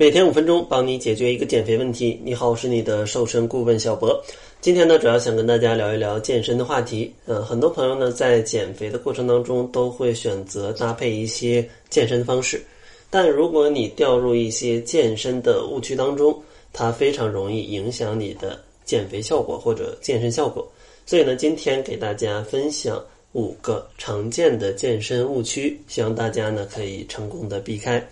每天五分钟，帮你解决一个减肥问题。你好，我是你的瘦身顾问小博。今天呢，主要想跟大家聊一聊健身的话题。嗯，很多朋友呢，在减肥的过程当中，都会选择搭配一些健身方式。但如果你掉入一些健身的误区当中，它非常容易影响你的减肥效果或者健身效果。所以呢，今天给大家分享五个常见的健身误区，希望大家呢可以成功的避开。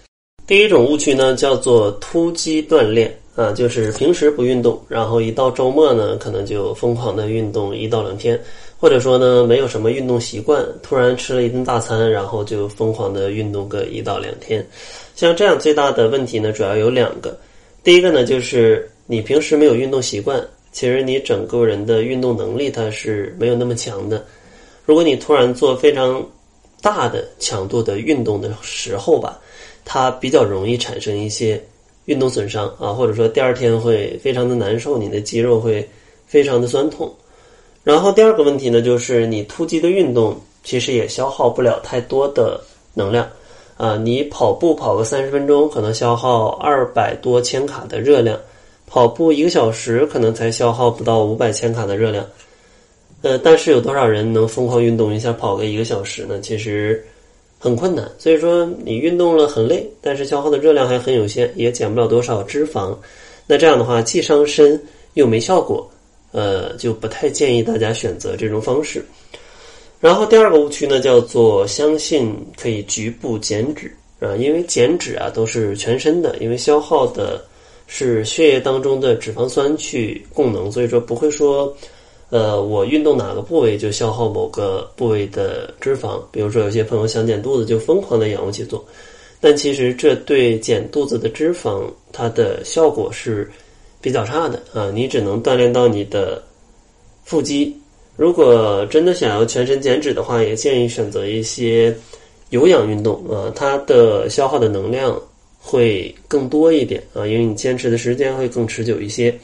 第一种误区呢，叫做突击锻炼啊，就是平时不运动，然后一到周末呢，可能就疯狂的运动一到两天，或者说呢，没有什么运动习惯，突然吃了一顿大餐，然后就疯狂的运动个一到两天。像这样最大的问题呢，主要有两个。第一个呢，就是你平时没有运动习惯，其实你整个人的运动能力它是没有那么强的。如果你突然做非常大的强度的运动的时候吧。它比较容易产生一些运动损伤啊，或者说第二天会非常的难受，你的肌肉会非常的酸痛。然后第二个问题呢，就是你突击的运动其实也消耗不了太多的能量啊。你跑步跑个三十分钟，可能消耗二百多千卡的热量；跑步一个小时，可能才消耗不到五百千卡的热量。呃，但是有多少人能疯狂运动一下跑个一个小时呢？其实。很困难，所以说你运动了很累，但是消耗的热量还很有限，也减不了多少脂肪。那这样的话既伤身又没效果，呃，就不太建议大家选择这种方式。然后第二个误区呢，叫做相信可以局部减脂啊，因为减脂啊都是全身的，因为消耗的是血液当中的脂肪酸去供能，所以说不会说。呃，我运动哪个部位就消耗某个部位的脂肪。比如说，有些朋友想减肚子，就疯狂的仰卧起坐，但其实这对减肚子的脂肪，它的效果是比较差的啊。你只能锻炼到你的腹肌。如果真的想要全身减脂的话，也建议选择一些有氧运动啊，它的消耗的能量会更多一点啊，因为你坚持的时间会更持久一些。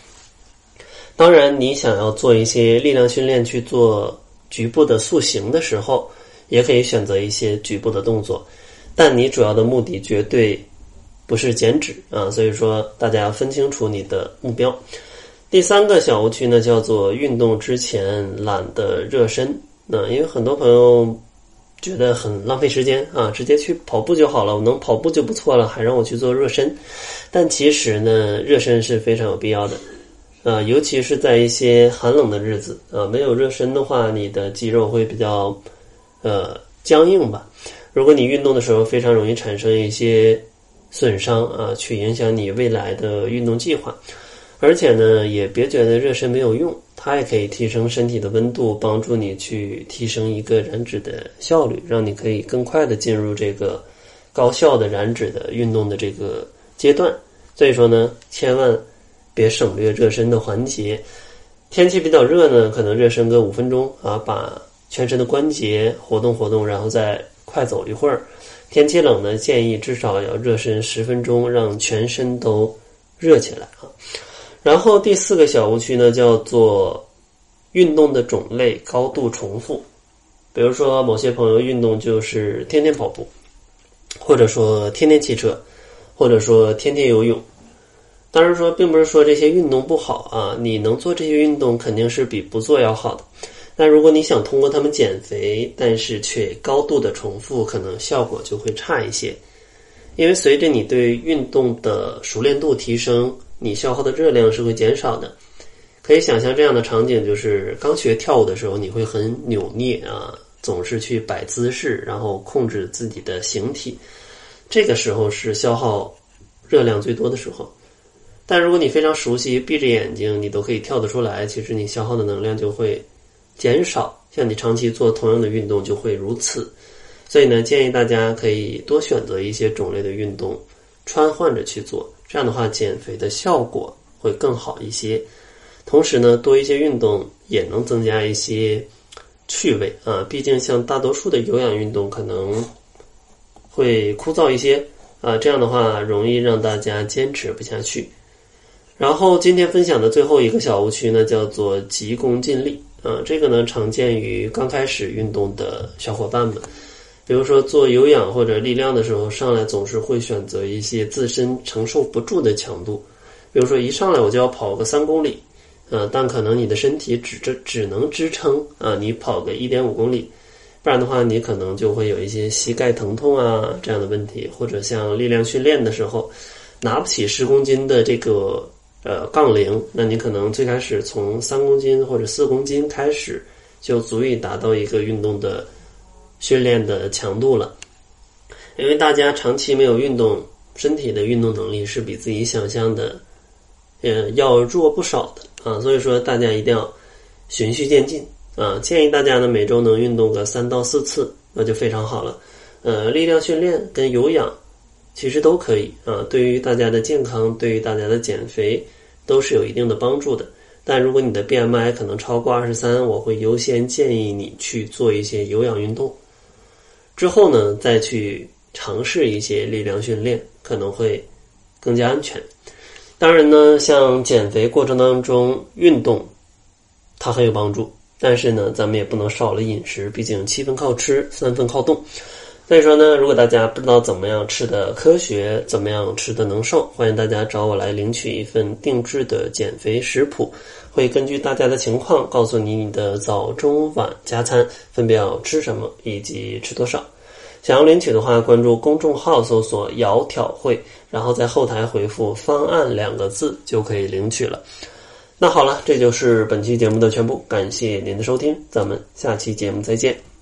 当然，你想要做一些力量训练去做局部的塑形的时候，也可以选择一些局部的动作，但你主要的目的绝对不是减脂啊，所以说大家要分清楚你的目标。第三个小误区呢，叫做运动之前懒得热身。那因为很多朋友觉得很浪费时间啊，直接去跑步就好了，我能跑步就不错了，还让我去做热身。但其实呢，热身是非常有必要的。呃，尤其是在一些寒冷的日子，啊，没有热身的话，你的肌肉会比较，呃，僵硬吧。如果你运动的时候非常容易产生一些损伤啊，去影响你未来的运动计划。而且呢，也别觉得热身没有用，它也可以提升身体的温度，帮助你去提升一个燃脂的效率，让你可以更快的进入这个高效的燃脂的运动的这个阶段。所以说呢，千万。别省略热身的环节。天气比较热呢，可能热身个五分钟啊，把全身的关节活动活动，然后再快走一会儿。天气冷呢，建议至少要热身十分钟，让全身都热起来啊。然后第四个小误区呢，叫做运动的种类高度重复。比如说，某些朋友运动就是天天跑步，或者说天天骑车，或者说天天游泳。当然说，并不是说这些运动不好啊，你能做这些运动肯定是比不做要好的。但如果你想通过他们减肥，但是却高度的重复，可能效果就会差一些。因为随着你对运动的熟练度提升，你消耗的热量是会减少的。可以想象这样的场景，就是刚学跳舞的时候，你会很扭捏啊，总是去摆姿势，然后控制自己的形体，这个时候是消耗热量最多的时候。但如果你非常熟悉，闭着眼睛你都可以跳得出来，其实你消耗的能量就会减少。像你长期做同样的运动就会如此。所以呢，建议大家可以多选择一些种类的运动，穿换着去做，这样的话减肥的效果会更好一些。同时呢，多一些运动也能增加一些趣味啊。毕竟像大多数的有氧运动可能会枯燥一些啊，这样的话容易让大家坚持不下去。然后今天分享的最后一个小误区呢，叫做急功近利。啊。这个呢，常见于刚开始运动的小伙伴们，比如说做有氧或者力量的时候，上来总是会选择一些自身承受不住的强度，比如说一上来我就要跑个三公里，呃，但可能你的身体只这只能支撑啊，你跑个一点五公里，不然的话你可能就会有一些膝盖疼痛啊这样的问题，或者像力量训练的时候拿不起十公斤的这个呃杠铃，那你可能最开始从三公斤或者四公斤开始就足以达到一个运动的。训练的强度了，因为大家长期没有运动，身体的运动能力是比自己想象的，呃，要弱不少的啊。所以说，大家一定要循序渐进啊。建议大家呢，每周能运动个三到四次，那就非常好了。呃，力量训练跟有氧其实都可以啊，对于大家的健康，对于大家的减肥都是有一定的帮助的。但如果你的 BMI 可能超过二十三，我会优先建议你去做一些有氧运动。之后呢，再去尝试一些力量训练，可能会更加安全。当然呢，像减肥过程当中运动，它很有帮助。但是呢，咱们也不能少了饮食，毕竟七分靠吃，三分靠动。所以说呢，如果大家不知道怎么样吃的科学，怎么样吃的能瘦，欢迎大家找我来领取一份定制的减肥食谱，会根据大家的情况告诉你你的早中晚加餐分别要吃什么以及吃多少。想要领取的话，关注公众号搜索“窈窕会”，然后在后台回复“方案”两个字就可以领取了。那好了，这就是本期节目的全部，感谢您的收听，咱们下期节目再见。